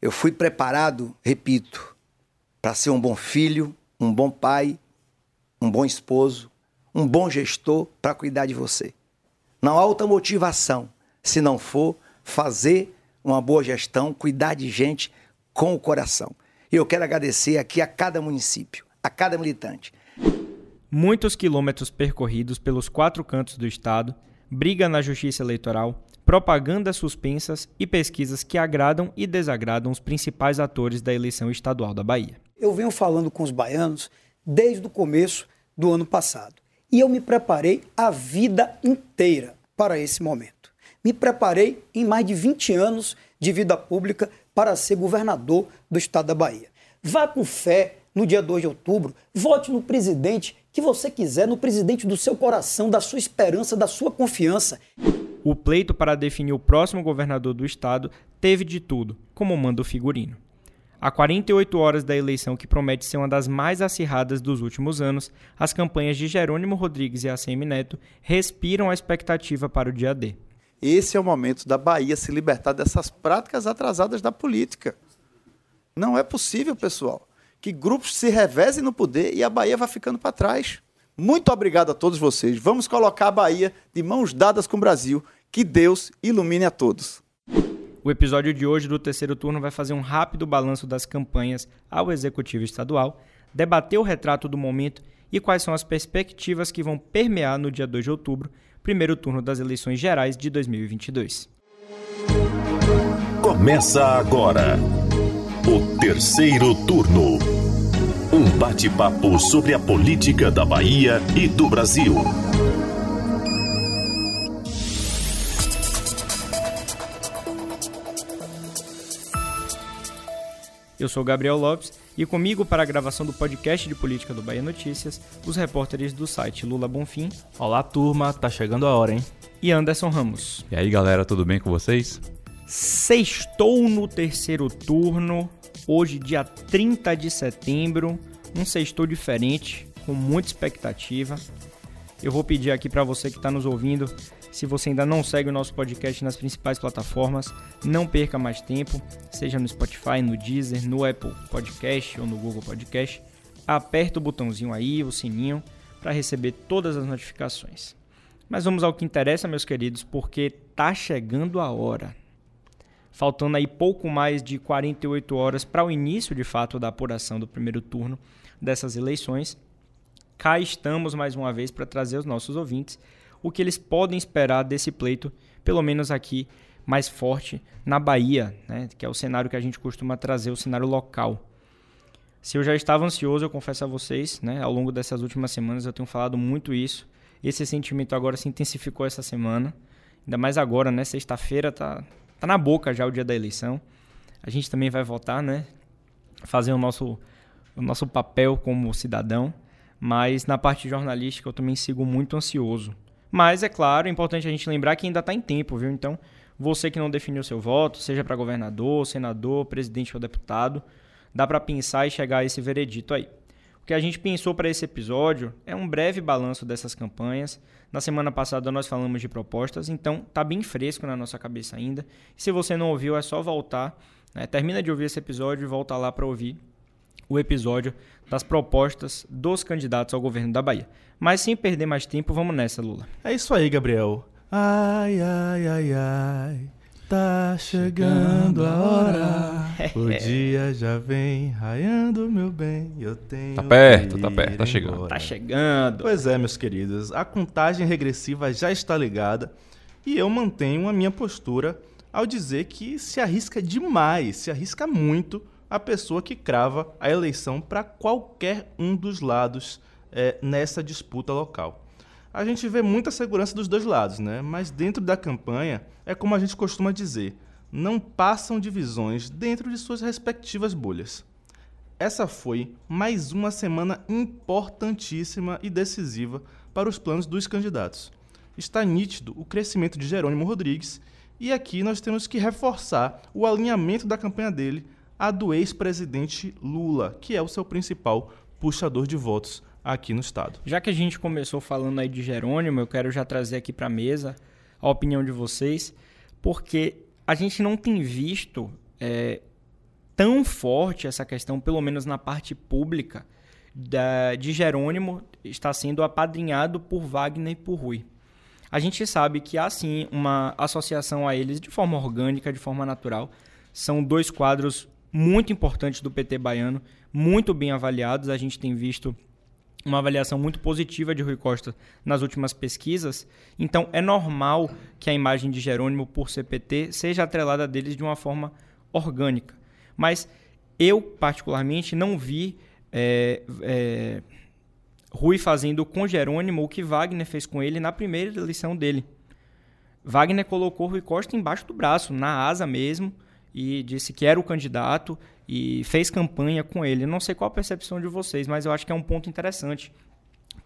Eu fui preparado, repito, para ser um bom filho, um bom pai, um bom esposo, um bom gestor para cuidar de você. Não há outra motivação se não for fazer uma boa gestão, cuidar de gente com o coração. E eu quero agradecer aqui a cada município, a cada militante. Muitos quilômetros percorridos pelos quatro cantos do estado, briga na justiça eleitoral, propagandas suspensas e pesquisas que agradam e desagradam os principais atores da eleição estadual da Bahia. Eu venho falando com os baianos desde o começo do ano passado. E eu me preparei a vida inteira para esse momento. Me preparei em mais de 20 anos de vida pública para ser governador do estado da Bahia. Vá com fé no dia 2 de outubro, vote no presidente que você quiser, no presidente do seu coração, da sua esperança, da sua confiança. O pleito para definir o próximo governador do estado teve de tudo, como manda o figurino. A 48 horas da eleição, que promete ser uma das mais acirradas dos últimos anos, as campanhas de Jerônimo Rodrigues e ACM Neto respiram a expectativa para o dia D. Esse é o momento da Bahia se libertar dessas práticas atrasadas da política. Não é possível, pessoal, que grupos se revezem no poder e a Bahia vá ficando para trás. Muito obrigado a todos vocês. Vamos colocar a Bahia de mãos dadas com o Brasil. Que Deus ilumine a todos. O episódio de hoje do terceiro turno vai fazer um rápido balanço das campanhas ao Executivo Estadual, debater o retrato do momento e quais são as perspectivas que vão permear no dia 2 de outubro, primeiro turno das eleições gerais de 2022. Começa agora o terceiro turno. Um bate-papo sobre a política da Bahia e do Brasil. Eu sou Gabriel Lopes e comigo para a gravação do podcast de política do Bahia Notícias, os repórteres do site Lula Bonfim. Olá, turma, tá chegando a hora, hein? E Anderson Ramos. E aí, galera, tudo bem com vocês? Sextou no terceiro turno, hoje, dia 30 de setembro. Um sextou diferente, com muita expectativa. Eu vou pedir aqui para você que está nos ouvindo se você ainda não segue o nosso podcast nas principais plataformas, não perca mais tempo, seja no Spotify, no Deezer, no Apple Podcast ou no Google Podcast. Aperta o botãozinho aí, o sininho, para receber todas as notificações. Mas vamos ao que interessa, meus queridos, porque tá chegando a hora. Faltando aí pouco mais de 48 horas para o início de fato da apuração do primeiro turno dessas eleições, cá estamos mais uma vez para trazer aos nossos ouvintes o que eles podem esperar desse pleito, pelo menos aqui mais forte na Bahia, né, que é o cenário que a gente costuma trazer, o cenário local. Se eu já estava ansioso, eu confesso a vocês, né, ao longo dessas últimas semanas eu tenho falado muito isso. Esse sentimento agora se intensificou essa semana, ainda mais agora, né, sexta-feira tá, tá na boca já o dia da eleição. A gente também vai votar, né, fazer o nosso, o nosso papel como cidadão, mas na parte jornalística eu também sigo muito ansioso. Mas, é claro, é importante a gente lembrar que ainda está em tempo, viu? Então, você que não definiu seu voto, seja para governador, senador, presidente ou deputado, dá para pensar e chegar a esse veredito aí. Que a gente pensou para esse episódio é um breve balanço dessas campanhas. Na semana passada nós falamos de propostas, então tá bem fresco na nossa cabeça ainda. Se você não ouviu, é só voltar. Né? Termina de ouvir esse episódio e volta lá para ouvir o episódio das propostas dos candidatos ao governo da Bahia. Mas sem perder mais tempo, vamos nessa, Lula. É isso aí, Gabriel. Ai, ai, ai, ai. Tá chegando a hora. O dia já vem raiando, meu bem. Eu tenho. Tá perto, tá perto, tá chegando. Embora. Tá chegando. Pois é, meus queridos. A contagem regressiva já está ligada e eu mantenho a minha postura ao dizer que se arrisca demais, se arrisca muito a pessoa que crava a eleição para qualquer um dos lados é, nessa disputa local. A gente vê muita segurança dos dois lados, né? mas dentro da campanha, é como a gente costuma dizer, não passam divisões dentro de suas respectivas bolhas. Essa foi mais uma semana importantíssima e decisiva para os planos dos candidatos. Está nítido o crescimento de Jerônimo Rodrigues e aqui nós temos que reforçar o alinhamento da campanha dele a do ex-presidente Lula, que é o seu principal puxador de votos aqui no estado. Já que a gente começou falando aí de Jerônimo, eu quero já trazer aqui para a mesa a opinião de vocês, porque a gente não tem visto é, tão forte essa questão, pelo menos na parte pública, da, de Jerônimo está sendo apadrinhado por Wagner e por Rui. A gente sabe que há sim uma associação a eles de forma orgânica, de forma natural. São dois quadros muito importantes do PT baiano, muito bem avaliados. A gente tem visto uma avaliação muito positiva de Rui Costa nas últimas pesquisas. Então é normal que a imagem de Jerônimo por CPT seja atrelada deles de uma forma orgânica. Mas eu, particularmente, não vi é, é, Rui fazendo com Jerônimo o que Wagner fez com ele na primeira eleição dele. Wagner colocou Rui Costa embaixo do braço, na asa mesmo, e disse que era o candidato e fez campanha com ele. Não sei qual a percepção de vocês, mas eu acho que é um ponto interessante,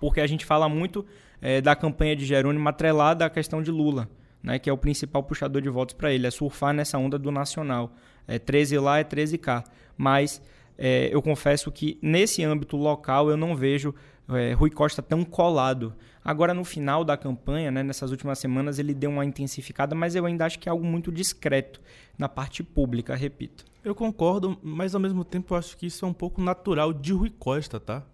porque a gente fala muito é, da campanha de Jerônimo atrelada à questão de Lula, né, que é o principal puxador de votos para ele, é surfar nessa onda do nacional. É 13 lá, é 13 cá. Mas é, eu confesso que nesse âmbito local eu não vejo é, Rui Costa tão colado. Agora, no final da campanha, né, nessas últimas semanas, ele deu uma intensificada, mas eu ainda acho que é algo muito discreto na parte pública, repito. Eu concordo, mas ao mesmo tempo eu acho que isso é um pouco natural de Rui Costa, tá?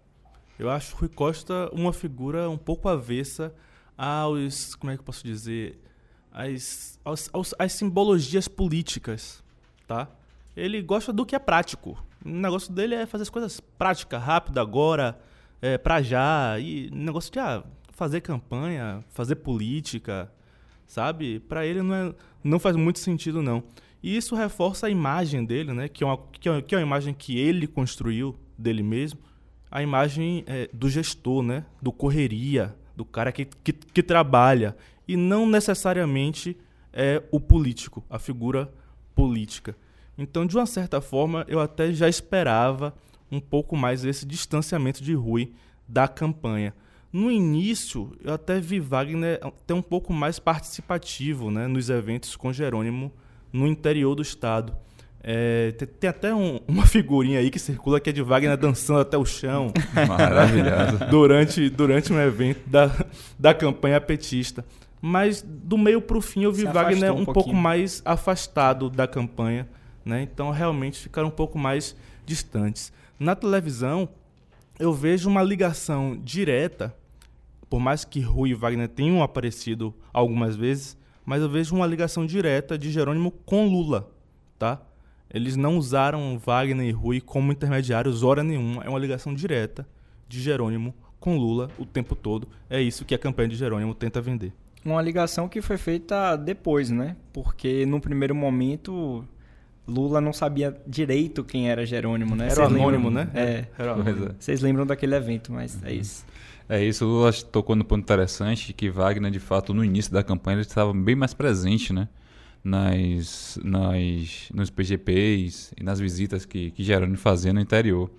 Eu acho Rui Costa uma figura um pouco avessa aos. Como é que eu posso dizer? As, aos, aos, as simbologias políticas, tá? Ele gosta do que é prático. O negócio dele é fazer as coisas práticas, rápido, agora, é, já. E negócio de ah, fazer campanha, fazer política, sabe? Para ele não, é, não faz muito sentido, não. E isso reforça a imagem dele, né? Que é uma, que é que é uma imagem que ele construiu dele mesmo. A imagem é, do gestor, né? Do correria, do cara que, que, que trabalha. E não necessariamente é o político, a figura política. Então, de uma certa forma, eu até já esperava um pouco mais esse distanciamento de Rui da campanha. No início, eu até vi Wagner até um pouco mais participativo né, nos eventos com Jerônimo no interior do estado. É, tem, tem, até um, uma figurinha aí que circula que é de Wagner dançando até o chão. Maravilhoso. durante, durante um evento da, da campanha petista. Mas do meio para o fim eu vi Wagner um, um pouco mais afastado da campanha. Né? Então realmente ficaram um pouco mais distantes. Na televisão, eu vejo uma ligação direta, por mais que Rui e Wagner tenham aparecido algumas vezes, mas eu vejo uma ligação direta de Jerônimo com Lula, tá? Eles não usaram Wagner e Rui como intermediários hora nenhuma, é uma ligação direta de Jerônimo com Lula o tempo todo. É isso que a campanha de Jerônimo tenta vender. Uma ligação que foi feita depois, né? Porque no primeiro momento Lula não sabia direito quem era Jerônimo, né? Era anônimo, né? É. Era anônimo. Vocês lembram daquele evento, mas é uhum. é isso. É isso, o Lula tocou no ponto interessante que Wagner, de fato, no início da campanha, ele estava bem mais presente, né? Nas, nas, nos PGPs e nas visitas que, que Jerônimo fazia no interior.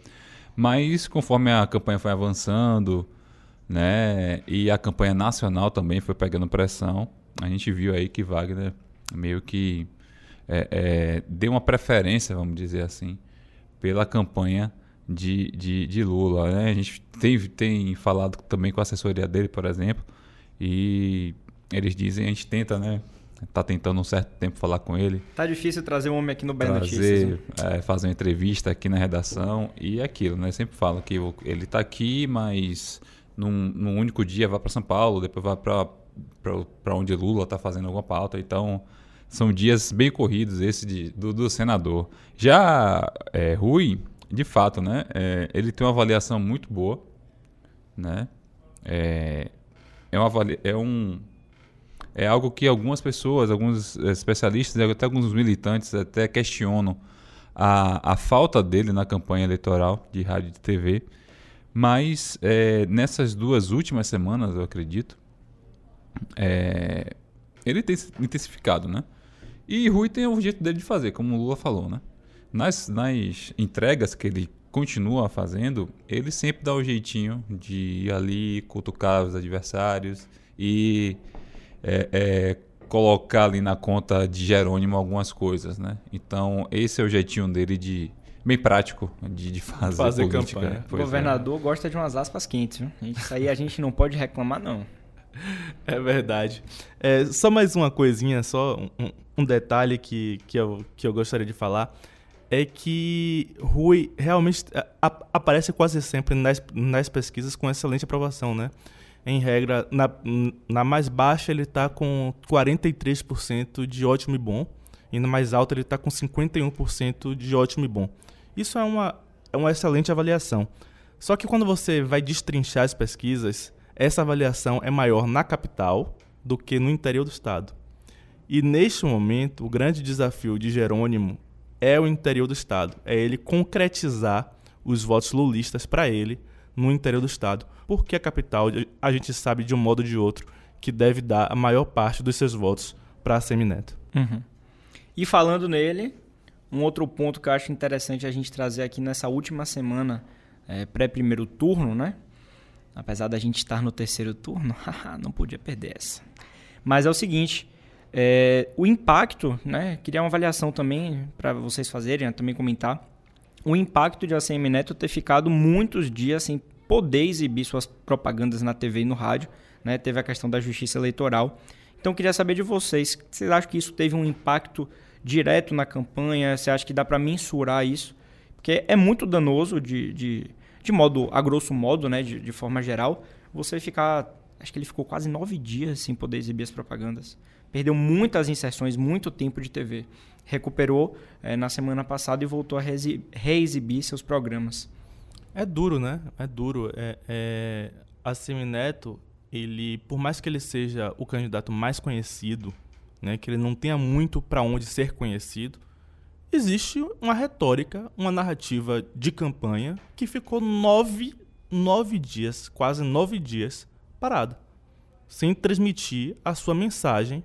Mas conforme a campanha foi avançando, né? E a campanha nacional também foi pegando pressão, a gente viu aí que Wagner meio que é, é, deu uma preferência, vamos dizer assim, pela campanha de, de, de Lula. Né? A gente tem, tem falado também com a assessoria dele, por exemplo, e eles dizem, a gente tenta, né? Tá tentando um certo tempo falar com ele. Tá difícil trazer um homem aqui no Bem trazer, Notícias. Né? É, fazer uma entrevista aqui na redação e é aquilo, né? Sempre falo que ele tá aqui, mas num, num único dia vai para São Paulo, depois vai para onde Lula tá fazendo alguma pauta. Então, são dias bem corridos esse de, do, do senador. Já é, Rui, de fato, né? É, ele tem uma avaliação muito boa, né? É, é, uma, é um é algo que algumas pessoas, alguns especialistas, até alguns militantes até questionam a, a falta dele na campanha eleitoral de rádio e de TV. Mas é, nessas duas últimas semanas, eu acredito, é, ele tem intensificado, né? E Rui tem o jeito dele de fazer, como o Lula falou, né? Nas, nas entregas que ele continua fazendo, ele sempre dá o jeitinho de ir ali, cutucar os adversários e é, é, colocar ali na conta de Jerônimo algumas coisas, né? Então, esse é o jeitinho dele de bem prático de, de fazer, fazer política. campanha. O é. governador é. gosta de umas aspas quentes, viu? Isso aí a gente não pode reclamar, não. É verdade. É, só mais uma coisinha, só um, um detalhe que, que, eu, que eu gostaria de falar é que Rui realmente a- aparece quase sempre nas, nas pesquisas com excelente aprovação, né? Em regra, na, na mais baixa ele está com 43% de ótimo e bom, e na mais alta ele está com 51% de ótimo e bom. Isso é uma, é uma excelente avaliação. Só que quando você vai destrinchar as pesquisas, essa avaliação é maior na capital do que no interior do estado. E neste momento, o grande desafio de Jerônimo é o interior do estado, é ele concretizar os votos lulistas para ele no interior do estado, porque a capital a gente sabe de um modo ou de outro que deve dar a maior parte dos seus votos para Semineto. E falando nele, um outro ponto que eu acho interessante a gente trazer aqui nessa última semana é, pré-primeiro turno, né? Apesar da gente estar no terceiro turno, não podia perder essa. Mas é o seguinte, é, o impacto, né? Queria uma avaliação também para vocês fazerem, né, também comentar. O impacto de ACM Neto ter ficado muitos dias sem poder exibir suas propagandas na TV e no rádio, né? Teve a questão da justiça eleitoral. Então, queria saber de vocês, vocês acham que isso teve um impacto direto na campanha? Você acha que dá para mensurar isso? Porque é muito danoso, de, de, de modo, a grosso modo, né, de, de forma geral, você ficar, acho que ele ficou quase nove dias sem poder exibir as propagandas. Perdeu muitas inserções, muito tempo de TV. Recuperou eh, na semana passada e voltou a reexibir seus programas. É duro, né? É duro. É, é... A Semineto, ele, por mais que ele seja o candidato mais conhecido, né, que ele não tenha muito para onde ser conhecido, existe uma retórica, uma narrativa de campanha que ficou nove, nove dias, quase nove dias, parada, sem transmitir a sua mensagem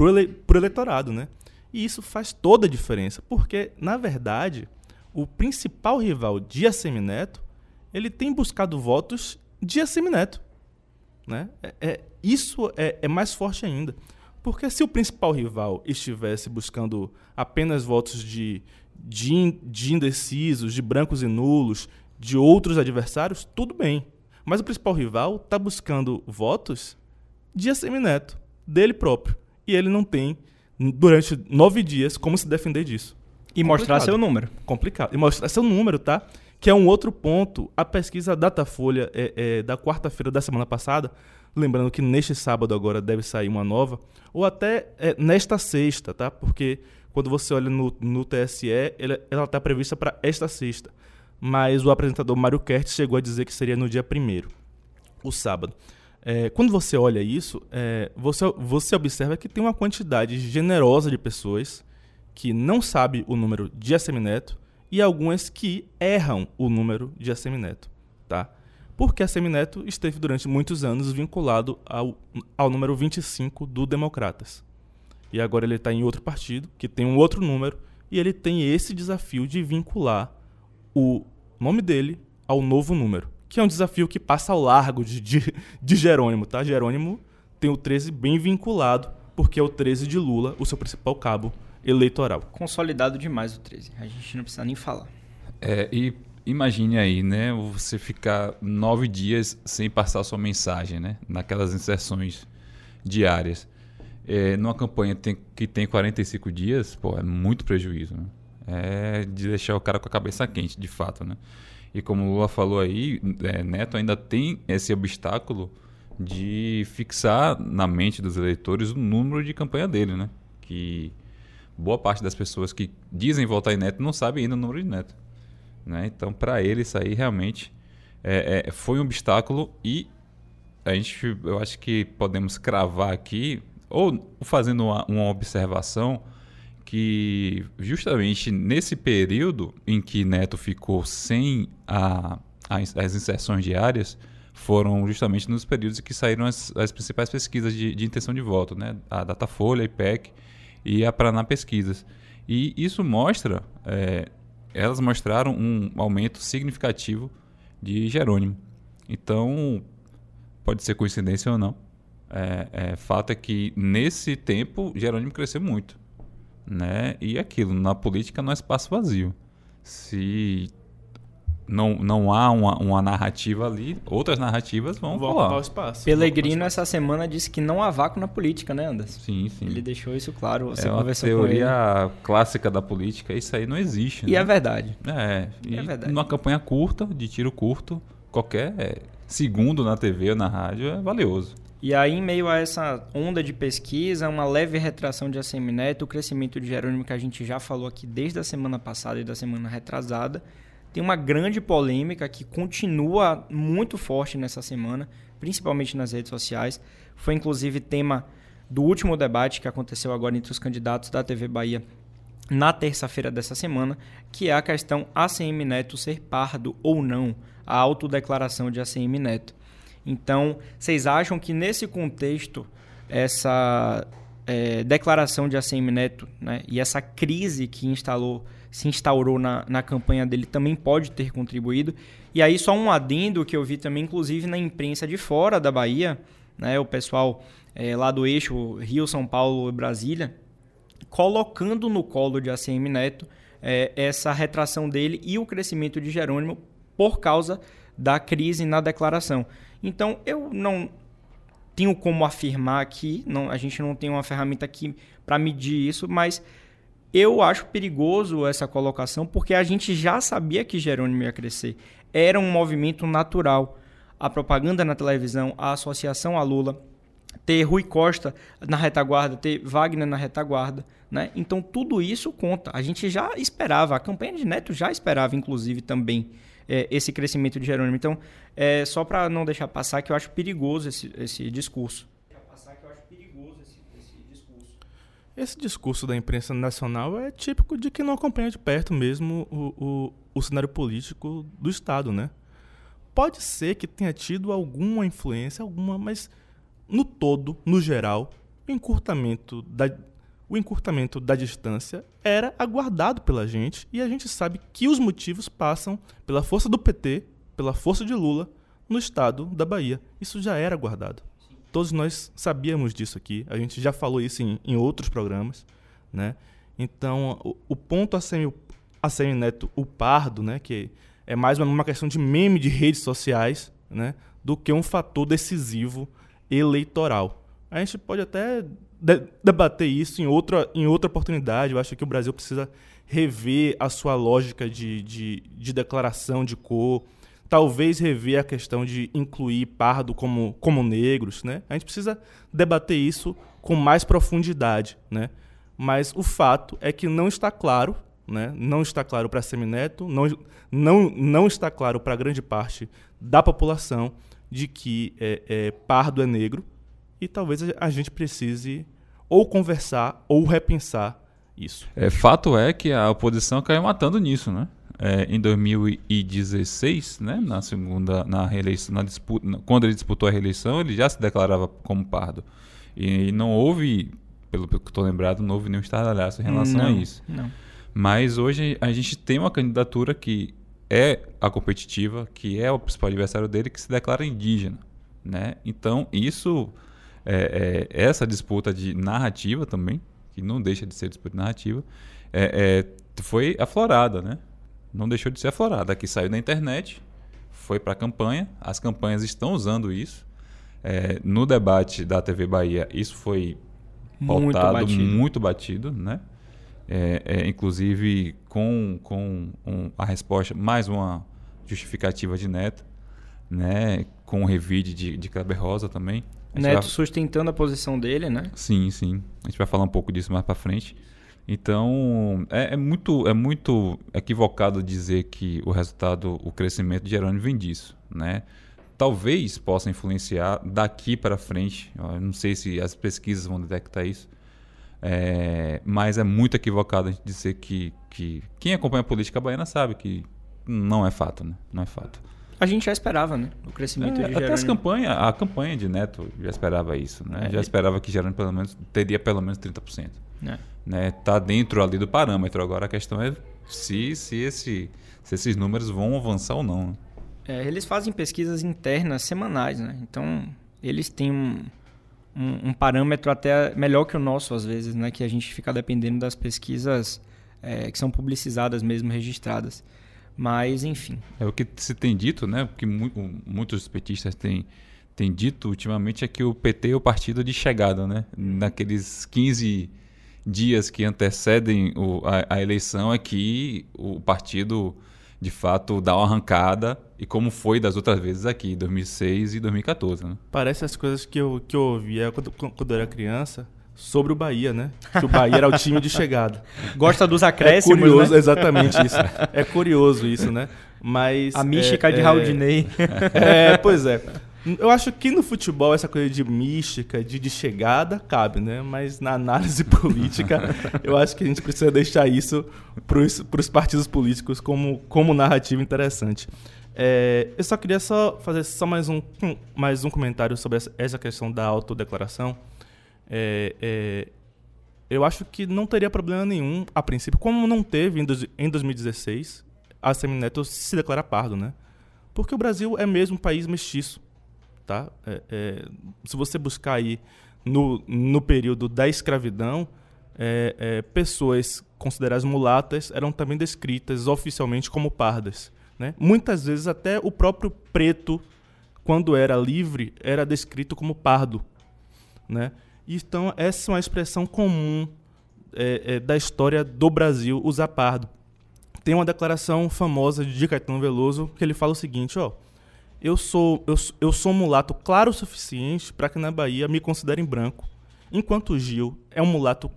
pro, ele, pro eleitorado, né? E isso faz toda a diferença, porque, na verdade, o principal rival de Assemineto, ele tem buscado votos de Assemineto. Né? É, é- isso é, é mais forte ainda. Porque se o principal rival estivesse buscando apenas votos de, de, de indecisos, de brancos e nulos, de outros adversários, tudo bem. Mas o principal rival está buscando votos de Assemineto, dele próprio. E ele não tem, durante nove dias, como se defender disso E mostrar Complicado. seu número. complicado. E mostrar seu número, tá? Que é um outro ponto. A pesquisa Datafolha é, é, da quarta-feira da semana passada, lembrando que neste sábado agora deve sair uma nova, ou até é, nesta sexta, tá? Porque quando você olha no, no TSE, ela está prevista para esta sexta. Mas o apresentador Mário Kertz chegou a dizer que seria no dia primeiro, o sábado. É, quando você olha isso, é, você, você observa que tem uma quantidade generosa de pessoas que não sabe o número de Assemineto e algumas que erram o número de Assemineto, tá? Porque Assemineto esteve durante muitos anos vinculado ao, ao número 25 do Democratas. E agora ele está em outro partido, que tem um outro número, e ele tem esse desafio de vincular o nome dele ao novo número, que é um desafio que passa ao largo de, de, de Jerônimo, tá? Jerônimo tem o 13 bem vinculado, porque é o 13 de Lula, o seu principal cabo eleitoral. Consolidado demais o 13. A gente não precisa nem falar. É, e imagine aí, né? Você ficar nove dias sem passar sua mensagem, né? Naquelas inserções diárias. É, numa campanha tem- que tem 45 dias, pô, é muito prejuízo. Né? É de deixar o cara com a cabeça quente, de fato, né? E como o Lula falou aí, é, Neto ainda tem esse obstáculo de fixar na mente dos eleitores o número de campanha dele, né? Que boa parte das pessoas que dizem votar em Neto não sabem ainda o número de Neto. Né? Então, para ele, isso aí realmente é, é, foi um obstáculo e a gente, eu acho que podemos cravar aqui, ou fazendo uma, uma observação, que justamente nesse período em que Neto ficou sem a, a ins- as inserções diárias, foram justamente nos períodos em que saíram as, as principais pesquisas de, de intenção de voto, né? a Datafolha, a IPEC e a Paraná Pesquisas. E isso mostra, é, elas mostraram um aumento significativo de Jerônimo. Então, pode ser coincidência ou não. É, é, fato é que nesse tempo Jerônimo cresceu muito, né? E aquilo na política não é espaço vazio. Se não, não há uma, uma narrativa ali, outras narrativas vão, Vão falar. ocupar o espaço. Pelegrino essa semana disse que não há vácuo na política, né, Anderson? Sim, sim. Ele deixou isso claro, você é uma conversou com ele. teoria clássica da política, isso aí não existe. E né? é verdade. É, E e é verdade. numa campanha curta, de tiro curto, qualquer é, segundo na TV ou na rádio é valioso. E aí, em meio a essa onda de pesquisa, uma leve retração de ACM Neto, o crescimento de Jerônimo que a gente já falou aqui desde a semana passada e da semana retrasada, tem uma grande polêmica que continua muito forte nessa semana, principalmente nas redes sociais. Foi inclusive tema do último debate que aconteceu agora entre os candidatos da TV Bahia na terça-feira dessa semana, que é a questão ACM Neto ser pardo ou não, a autodeclaração de ACM Neto. Então, vocês acham que nesse contexto, essa é, declaração de ACM Neto né, e essa crise que instalou, se instaurou na, na campanha dele também pode ter contribuído? E aí, só um adendo que eu vi também, inclusive na imprensa de fora da Bahia, né, o pessoal é, lá do eixo Rio, São Paulo e Brasília, colocando no colo de ACM Neto é, essa retração dele e o crescimento de Jerônimo por causa da crise na declaração. Então, eu não tenho como afirmar aqui, não, a gente não tem uma ferramenta aqui para medir isso, mas eu acho perigoso essa colocação porque a gente já sabia que Jerônimo ia crescer. Era um movimento natural. A propaganda na televisão, a associação a Lula, ter Rui Costa na retaguarda, ter Wagner na retaguarda, né? Então tudo isso conta. A gente já esperava, a campanha de Neto já esperava, inclusive, também é, esse crescimento de Jerônimo. Então, é, só para não deixar passar que eu acho perigoso esse, esse discurso. Esse discurso da imprensa nacional é típico de quem não acompanha de perto mesmo o, o, o cenário político do Estado, né? Pode ser que tenha tido alguma influência, alguma, mas no todo, no geral, o encurtamento da, o encurtamento da distância era aguardado pela gente e a gente sabe que os motivos passam pela força do PT, pela força de Lula no estado da Bahia. Isso já era aguardado. Todos nós sabíamos disso aqui, a gente já falou isso em, em outros programas, né? Então, o, o ponto ACM, ACM Neto, o pardo, né, que é mais uma, uma questão de meme de redes sociais, né, do que um fator decisivo eleitoral. A gente pode até de debater isso em outra, em outra oportunidade. Eu acho que o Brasil precisa rever a sua lógica de, de, de declaração de cor, talvez rever a questão de incluir pardo como, como negros. Né? A gente precisa debater isso com mais profundidade. Né? Mas o fato é que não está claro, né? não está claro para Semineto, não, não, não está claro para grande parte da população de que é, é, pardo é negro e talvez a gente precise ou conversar ou repensar isso. É, fato é que a oposição caiu matando nisso, né? É, em 2016, né, na segunda, na reeleição, na disputa, quando ele disputou a reeleição, ele já se declarava como pardo. E não houve, pelo que estou lembrado, não houve nenhum estardalhaço em relação não, a isso. Não. Mas hoje a gente tem uma candidatura que é a competitiva, que é o principal adversário dele, que se declara indígena. Né? Então, isso, é, é, essa disputa de narrativa também, que não deixa de ser disputa de narrativa, é, foi aflorada. Né? Não deixou de ser aflorada. Aqui saiu na internet, foi para a campanha, as campanhas estão usando isso. É, no debate da TV Bahia, isso foi Muito pautado, batido. muito batido, né? É, é, inclusive com, com um- a resposta, mais uma justificativa de Neto, né? com o revide de, de Kleber Rosa também. Neto vai- sustentando a posição dele, né? Sim, sim. A gente vai falar um pouco disso mais para frente. Então, é, é muito, é muito equivocado dizer que o resultado, o crescimento de Jerônimo vem disso, né? Talvez possa influenciar daqui para frente. Eu não sei se as pesquisas vão detectar isso. É, mas é muito equivocado a gente dizer que, que quem acompanha a política baiana sabe que não é fato, né? Não é fato. A gente já esperava, né? O crescimento É, de até as campanhas, a campanha de Neto já esperava isso, né? É. Já esperava que Jerônimo pelo menos teria pelo menos 30%. É. Né? Tá dentro ali do parâmetro. Agora a questão é se, se, esse, se esses números vão avançar ou não. né? É, eles fazem pesquisas internas semanais, né? Então, eles têm um, um, um parâmetro até melhor que o nosso, às vezes, né? Que a gente fica dependendo das pesquisas é, que são publicizadas mesmo, registradas. Mas, enfim. É o que se tem dito, né? O que mu muitos petistas têm, têm dito ultimamente é que o PT é o partido de chegada, né? Naqueles 15 dias que antecedem o, a, a, eleição é que o partido de fato dá uma arrancada e como foi das outras vezes aqui, 2006 e 2014. Né? Parece as coisas que eu, que eu ouvia quando, quando eu era criança sobre o Bahia, né? Que o Bahia era o time de chegada. Gosta dos acréscimos, é curioso, né? exatamente isso. É curioso isso, né? Mas a mística é, de Raul Dinei. É, pois é. Eu acho que no futebol essa coisa de mística, de, de chegada, cabe, né? Mas na análise política, eu acho que a gente precisa deixar isso para os partidos políticos como, como narrativa interessante. É, eu só queria só fazer só mais um, mais um comentário sobre essa, essa questão da autodeclaração. É, é, eu acho que não teria problema nenhum, a princípio, como não teve em, em 2016, a Semineto se declarar pardo, né? Porque o Brasil é mesmo um país mestiço tá? É, é, se você buscar aí no, no período da escravidão, é, é, pessoas consideradas mulatas eram também descritas oficialmente como pardas. Né? Muitas vezes até o próprio preto, quando era livre, era descrito como pardo. Né? Então, essa é uma expressão comum é, é, da história do Brasil, usar pardo. Tem uma declaração famosa de Caetano Veloso que ele fala o seguinte, ó, eu sou, eu, eu sou mulato claro o suficiente para que na Bahia me considerem branco, enquanto Gil é um mulato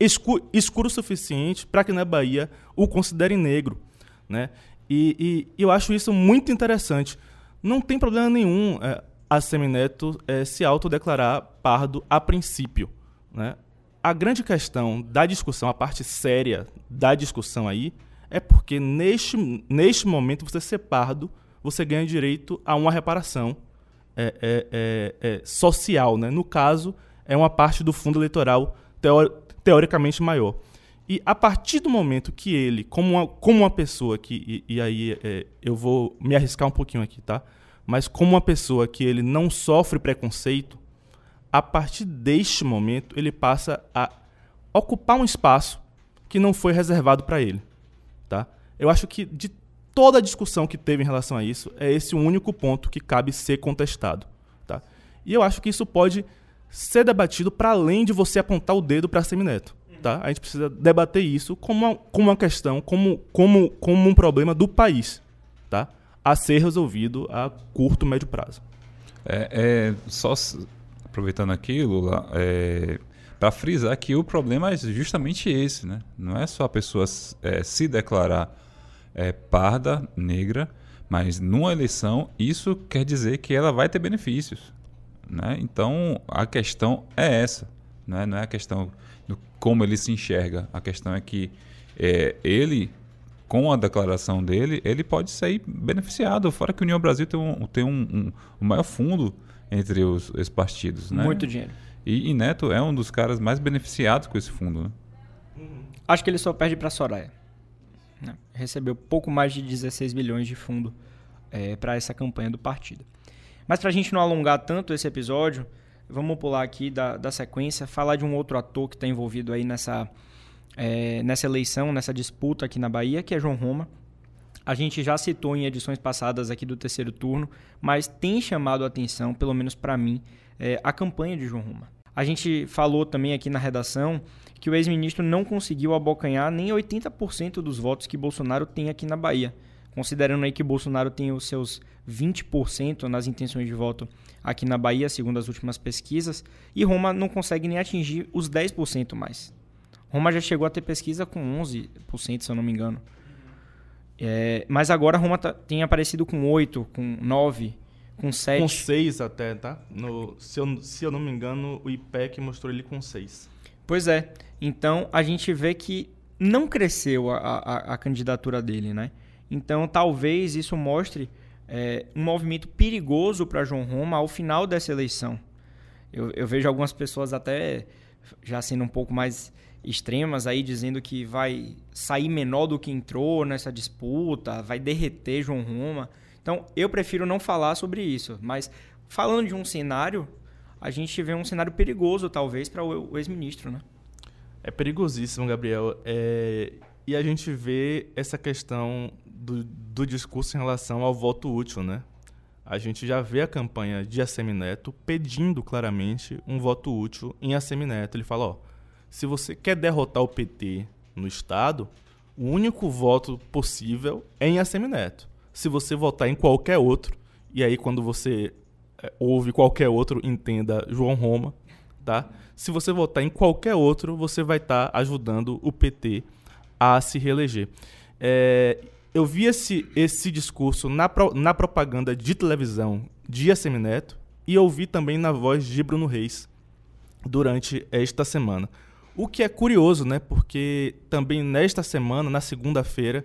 escuro, escuro o suficiente para que na Bahia o considerem negro. Né? E, e, eu acho isso muito interessante. Não tem problema nenhum é, a Semineto é, se autodeclarar pardo a princípio. Né? A grande questão da discussão, a parte séria da discussão aí, é porque neste, neste momento você ser pardo você ganha direito a uma reparação é, é, social. Né? No caso, é uma parte do fundo eleitoral teori teoricamente maior. E a partir do momento que ele, como uma, como uma pessoa que, e, e aí eu vou me arriscar um pouquinho aqui, tá? Mas como uma pessoa que ele não sofre preconceito, a partir deste momento ele passa a ocupar um espaço que não foi reservado para ele, tá? Eu acho que de toda a discussão que teve em relação a isso é esse único ponto que cabe ser contestado. Tá? E eu acho que isso pode ser debatido para além de você apontar o dedo para Semineto. Tá? A gente precisa debater isso como uma, como uma questão, como, como, como um problema do país, tá? A ser resolvido a curto, médio prazo. É, é só aproveitando aqui, Lula, é, para frisar que o problema é justamente esse, né? Não é só a pessoa é, se declarar é, parda, negra, mas numa eleição isso quer dizer que ela vai ter benefícios. Né? Então a questão é essa, né? não é a questão do como ele se enxerga, a questão é que é, ele, com a declaração dele, ele pode sair beneficiado. Fora que a União Brasil tem um, tem um, um, um maior fundo entre os, os partidos. Né? Muito dinheiro. E, e, Neto é um dos caras mais beneficiados com esse fundo. Né? Acho que ele só perde para Soraya. Né? Recebeu pouco mais de 16 bilhões de fundo é, para essa campanha do partido. Mas para a gente não alongar tanto esse episódio, vamos pular aqui da, da sequência, falar de um outro ator que está envolvido aí nessa, é, nessa eleição, nessa disputa aqui na Bahia, que é João Roma. A gente já citou em edições passadas aqui do terceiro turno, mas tem chamado a atenção, pelo menos para mim, é, a campanha de João Roma. A gente falou também aqui na redação que o ex-ministro não conseguiu abocanhar nem 80% dos votos que Bolsonaro tem aqui na Bahia. Considerando aí que Bolsonaro tem os seus 20% nas intenções de voto aqui na Bahia, segundo as últimas pesquisas, e Roma não consegue nem atingir os 10% mais. Roma já chegou a ter pesquisa com 11%, se eu não me engano. É, mas agora Roma tá, tem aparecido com 8, com 9, com 7. Com 6 até, tá? No, se, eu, se eu não me engano, o IPEC mostrou ele com 6. Pois é. Então a gente vê que não cresceu a, a, a candidatura dele, né? Então talvez isso mostre é, um movimento perigoso para João Roma ao final dessa eleição. Eu, eu, vejo algumas pessoas até já sendo um pouco mais extremas aí dizendo que vai sair menor do que entrou nessa disputa, vai derreter João Roma. Então eu prefiro não falar sobre isso, mas falando de um cenário a gente vê um cenário perigoso, talvez, para o ex-ministro, né? É perigosíssimo, Gabriel. É... E a gente vê essa questão do, do discurso em relação ao voto útil, né? A gente já vê a campanha de Assemineto pedindo claramente um voto útil em Assemineto. Ele fala, ó, se você quer derrotar o PT no Estado, o único voto possível é em Assemineto. Se você votar em qualquer outro, e aí quando você é, ouve qualquer outro, entenda João Roma, tá? Se você votar em qualquer outro, você vai estar tá ajudando o PT a se reeleger. É, eu vi esse, esse discurso na, pro, na propaganda de televisão de Assemineto e eu vi também na voz de Bruno Reis durante esta semana. O que é curioso, né? Porque também nesta semana, na segunda-feira,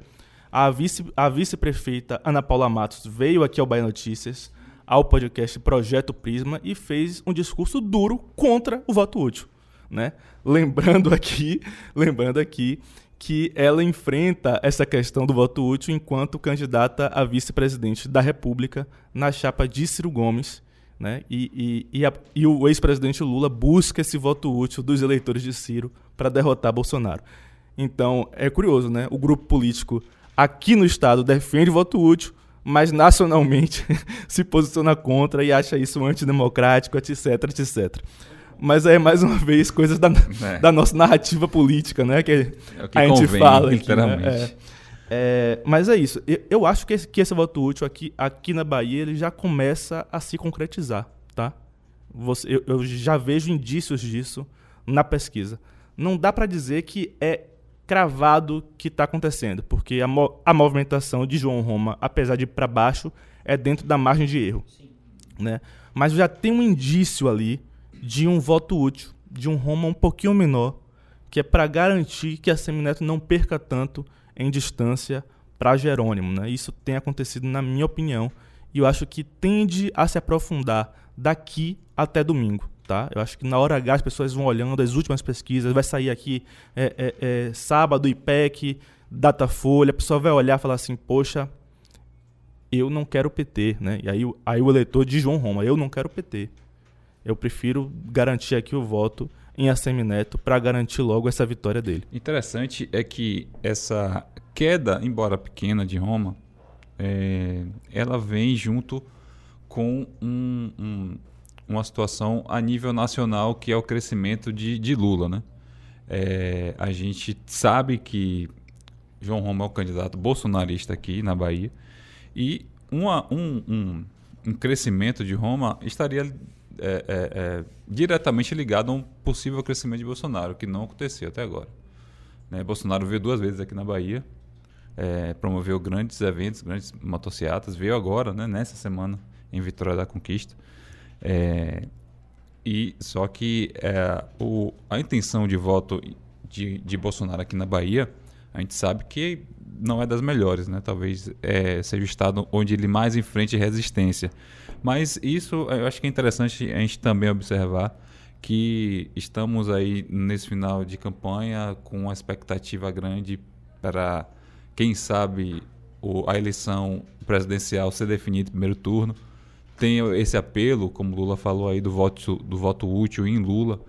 a, vice, a vice-prefeita Ana Paula Matos veio aqui ao Bahia Notícias, ao podcast Projeto Prisma, e fez um discurso duro contra o voto útil. Né? Lembrando aqui, lembrando aqui que ela enfrenta essa questão do voto útil enquanto candidata a vice-presidente da República na chapa de Ciro Gomes, né? E, e, e, a, e o ex-presidente Lula busca esse voto útil dos eleitores de Ciro para derrotar Bolsonaro. Então, é curioso, né? O grupo político aqui no Estado defende voto útil, mas nacionalmente se posiciona contra e acha isso antidemocrático, etc, etc. Mas é, mais uma vez, coisas da, é. da nossa narrativa política, né? Que, é que a gente fala aqui. Né? É. É, mas é isso. Eu, acho que esse, que esse, voto útil aqui, aqui na Bahia ele já começa a se concretizar, tá? Você, eu, eu já vejo indícios disso na pesquisa. Não dá para dizer que é cravado que está acontecendo, porque a, mo a movimentação de João Roma, apesar de ir para baixo, é dentro da margem de erro. Sim. Né? Mas já tem um indício ali de um voto útil, de um Roma um pouquinho menor, que é para garantir que a Semineto não perca tanto em distância para Jerônimo. Né? Isso tem acontecido, na minha opinião, e eu acho que tende a se aprofundar daqui até domingo. Tá? Eu acho que na hora H as pessoas vão olhando as últimas pesquisas, vai sair aqui é, é, é, sábado, IPEC, Datafolha, a pessoa vai olhar e falar assim, poxa, eu não quero PT, né? E aí, aí o eleitor de João Roma, eu não quero PT. Eu prefiro garantir aqui o voto em Assemineto para garantir logo essa vitória dele. Interessante é que essa queda, embora pequena, de Roma, é, ela vem junto com um, um, uma situação a nível nacional que é o crescimento de, de Lula. Né? É, a gente sabe que João Roma é o candidato bolsonarista aqui na Bahia e uma, um, um, um crescimento de Roma estaria é, é, é, diretamente ligado a um possível crescimento de Bolsonaro, que não aconteceu até agora. Né? Bolsonaro veio duas vezes aqui na Bahia, é, promoveu grandes eventos, grandes motocicletas, veio agora, né, nessa semana, em Vitória da Conquista. É, e só que o, a intenção de voto de, de Bolsonaro aqui na Bahia, a gente sabe que não é das melhores, né? Talvez é, seja o estado onde ele mais enfrente resistência. Mas isso eu acho que é interessante a gente também observar que estamos aí nesse final de campanha com uma expectativa grande para, quem sabe, o, a eleição presidencial ser definida no primeiro turno. Tem esse apelo, como Lula falou aí, do voto, do voto útil em Lula,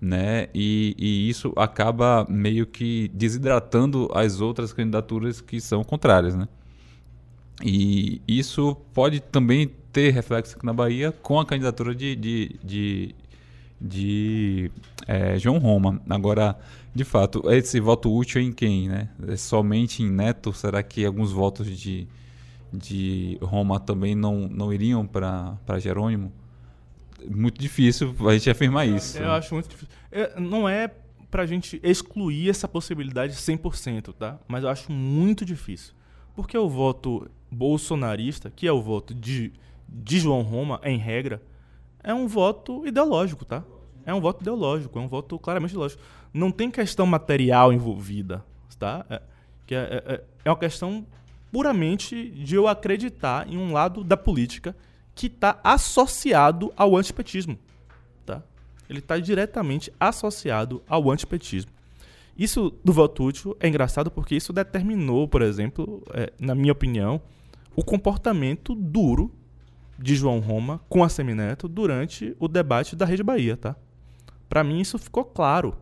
né? E, e isso acaba meio que desidratando as outras candidaturas que são contrárias, né? E isso pode também ter reflexo aqui na Bahia com a candidatura de, de, de, de é, João Roma. Agora, de fato, esse voto útil é em quem? Né? É somente em Neto? Será que alguns votos de, de Roma também não, não iriam para Jerônimo? Muito difícil a gente afirmar isso. Eu acho muito difícil. É, não é para a gente excluir essa possibilidade 100%, tá? Mas eu acho muito difícil. Porque o voto bolsonarista, que é o voto de de João Roma, em regra, é um voto ideológico, tá? É um voto ideológico, é um voto claramente ideológico. Não tem questão material envolvida, tá? É, que é, é, é uma questão puramente de eu acreditar em um lado da política que está associado ao antipetismo, tá? Ele está diretamente associado ao antipetismo. Isso do voto útil é engraçado porque isso determinou, por exemplo, é, na minha opinião, o comportamento duro de João Roma com a Semineto durante o debate da Rede Bahia, tá? Para mim isso ficou claro,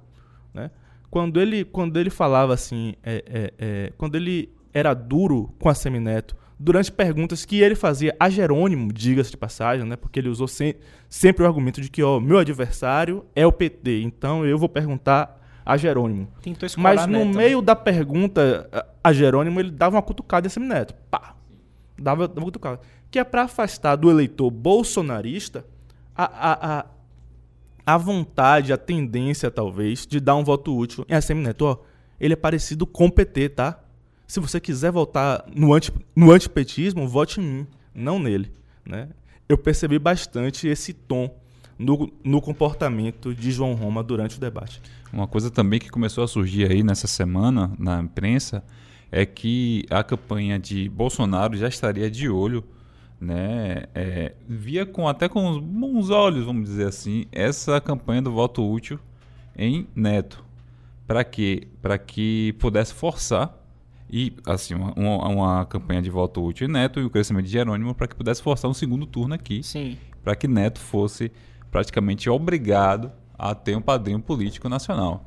né? Quando ele, quando ele falava assim, é, é, é, quando ele era duro com a Semineto durante perguntas que ele fazia a Jerônimo, diga-se de passagem, né? Porque ele usou se, sempre o argumento de que, ó, meu adversário é o PT, então eu vou perguntar a Jerônimo. Mas no Neto, né? meio da pergunta a- Jerônimo, ele dava uma cutucada em Semineto. Pá! Dava uma cutucada. Que é para afastar do eleitor bolsonarista a, a, a, a vontade, a tendência, talvez, de dar um voto útil em ACM Neto. Ó, ele é parecido com o PT, tá? Se você quiser votar no, anti, no antipetismo, vote em mim, não nele. Né? Eu percebi bastante esse tom no, no comportamento de João Roma durante o debate. Uma coisa também que começou a surgir aí nessa semana na imprensa é que a campanha de Bolsonaro já estaria de olho, né? é, via com até com uns bons olhos, vamos dizer assim, essa campanha do voto útil em Neto. Para quê? Para que pudesse forçar e assim uma, uma, campanha de voto útil em Neto e o crescimento de Jerônimo para que pudesse forçar um segundo turno aqui Sim. para que Neto fosse praticamente obrigado a ter um padrinho político nacional.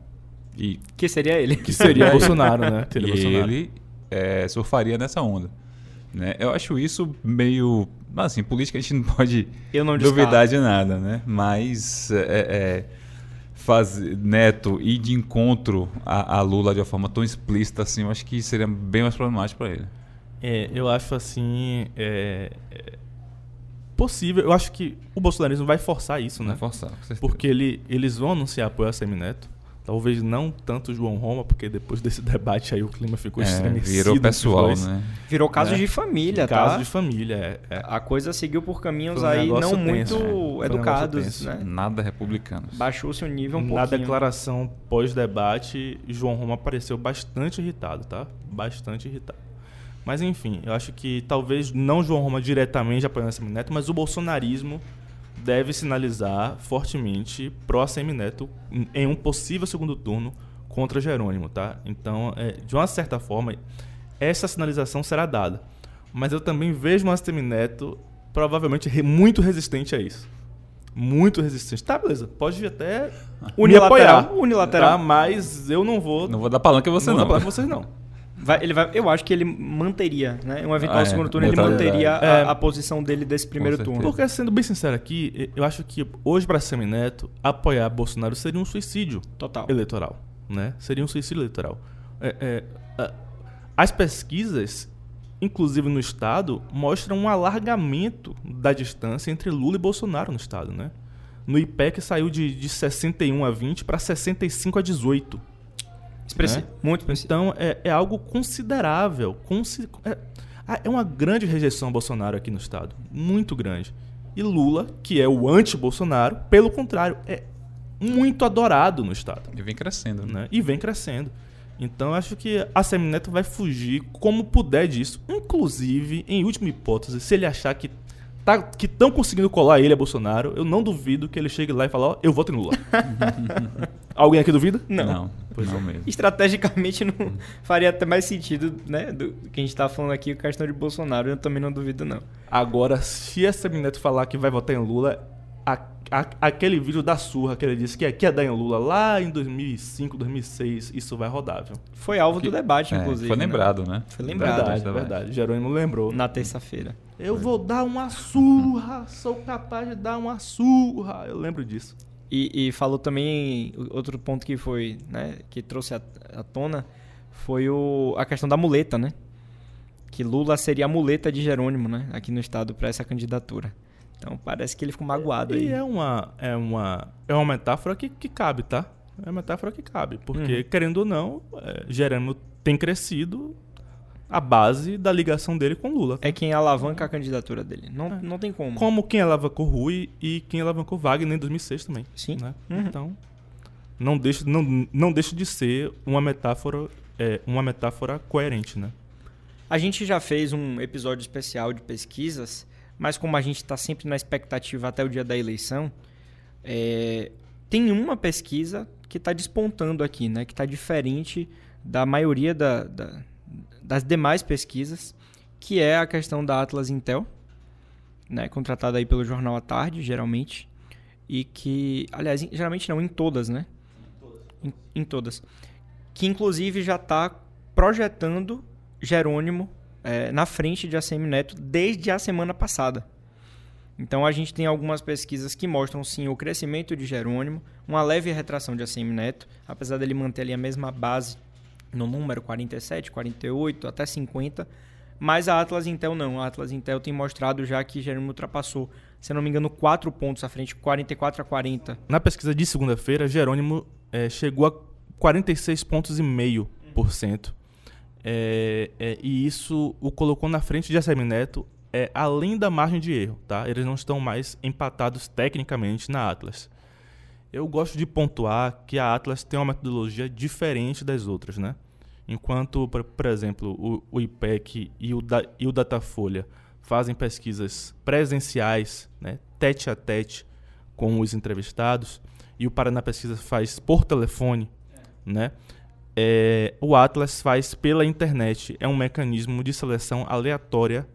E, Que seria ele. Que seria Bolsonaro, né? e Seria Bolsonaro. ele é, surfaria nessa onda. Né? Eu acho isso meio. Assim, política a gente não pode não duvidar de nada, né? Mas é, é, fazer Neto ir de encontro a, a Lula de uma forma tão explícita assim, eu acho que seria bem mais problemático para ele. É, eu acho assim. é, é possível. Eu acho que o bolsonarismo vai forçar isso, né? é forçar, com certeza. Porque ele, eles vão anunciar apoio a Semineto. Talvez não tanto João Roma, porque depois desse debate aí o clima ficou É, estremecido. virou pessoal, né? Virou caso É. de família, Caso tá? de família, é. é. A coisa seguiu por caminhos um aí não tenso, muito é. Um negócio educados, tenso. né? Nada republicanos. Baixou-se o nível um Na pouquinho. declaração pós-debate, João Roma pareceu bastante irritado, tá? Bastante irritado. Mas enfim, eu acho que talvez não João Roma diretamente apoiando a Semineto, mas o bolsonarismo deve sinalizar fortemente pró Semineto em- um possível segundo turno contra Jerônimo, tá? Então, é, de uma certa forma, essa sinalização será dada. Mas eu também vejo uma Semineto provavelmente re- muito resistente a isso. Muito resistente. Tá, beleza. Pode até Unilateral, apoiar, unilateral. tá? Mas eu não vou. Não vou dar palanca em você, não não. vou falar com vocês, não. Vai- ele vai, eu acho que ele manteria, né? Um eventual Ah, é. segundo turno, ele manteria a, É. a posição dele desse primeiro turno. Porque, sendo bem sincero aqui, eu acho que hoje, para Semineto, apoiar Bolsonaro seria um suicídio Total. eleitoral. Né? Seria um suicídio eleitoral. É, é, a- as pesquisas, inclusive no Estado, mostram um alargamento da distância entre Lula e Bolsonaro no Estado. Né? No IPEC saiu de, de 61 a 20 para 65 a 18. Expressi- né? Muito expressivo. Então é, é algo considerável. consi- é, ah, é uma grande rejeição a Bolsonaro aqui no Estado. Muito grande. E Lula, que é o anti-Bolsonaro, pelo contrário, é muito adorado no Estado. E vem crescendo. né? Né? E vem crescendo. Então eu acho que a Semineto vai fugir como puder disso. Inclusive, em última hipótese, se ele achar que tá, que estão conseguindo colar ele a Bolsonaro, eu não duvido que ele chegue lá e fale, ó, eu voto em Lula. Alguém aqui duvida? Não. Não, Pois não é. mesmo. Estrategicamente não faria até mais sentido, né? Do que a gente tá falando aqui, a questão de Bolsonaro, eu também não duvido, não. Agora, se a Semineto falar que vai votar em Lula, a- a- aquele vídeo da surra que ele disse que ia, que ia dar em Lula lá em 2005, 2006, isso vai rodar, viu? Foi alvo do debate, É, inclusive. foi né? lembrado, né? Foi lembrado. Verdade, Verdade. verdade. Jerônimo lembrou. Na terça-feira. Eu vou dar uma surra, sou capaz de dar uma surra. Eu lembro disso. E, e falou também, outro ponto que foi, né, que trouxe à tona, foi o, a questão da muleta, né? Que Lula seria a muleta de Jerônimo, né? Aqui no estado para essa candidatura. Então parece que ele ficou magoado aí. E é uma, é uma, é uma metáfora que, que cabe, tá? É uma metáfora que cabe. Porque, querendo ou não, é, Jerônimo tem crescido a base da ligação dele com Lula. É quem alavanca a candidatura dele. Não, não tem como. Como quem alavancou Rui e quem alavancou Wagner em 2006 também. Sim. né? Uhum. Então, não deixa, não, não deixa de ser uma metáfora, é, uma metáfora coerente, né? A gente já fez um episódio especial de pesquisas, mas como a gente está sempre na expectativa até o dia da eleição, é, tem uma pesquisa que está despontando aqui, né? Que está diferente da maioria da- da- das demais pesquisas, que é a questão da Atlas Intel, né? Contratada aí pelo Jornal à Tarde, geralmente, e que, aliás, geralmente não, em todas, né? Em, em todas. Que inclusive já está projetando Jerônimo é, na frente de ACM Neto desde a semana passada. Então a gente tem algumas pesquisas que mostram sim o crescimento de Jerônimo, uma leve retração de ACM Neto, apesar dele manter ali a mesma base no número 47, 48 até 50, mas a Atlas Intel não. A Atlas Intel tem mostrado já que Jerônimo ultrapassou, se não me engano, 4 pontos à frente, 44 a 40. Na pesquisa de segunda-feira, Jerônimo é, chegou a 46 pontos e meio por cento. É, é, e isso o colocou na frente de ACM Neto é, além da margem de erro, tá? Eles não estão mais empatados tecnicamente na Atlas. Eu gosto de pontuar que a Atlas tem uma metodologia diferente das outras, né? Enquanto, por, exemplo, o, IPEC e o, e o Datafolha fazem pesquisas presenciais, né, tete a tete com os entrevistados, e o Paraná Pesquisa faz por telefone, né? É, o Atlas faz pela internet. É um mecanismo de seleção aleatória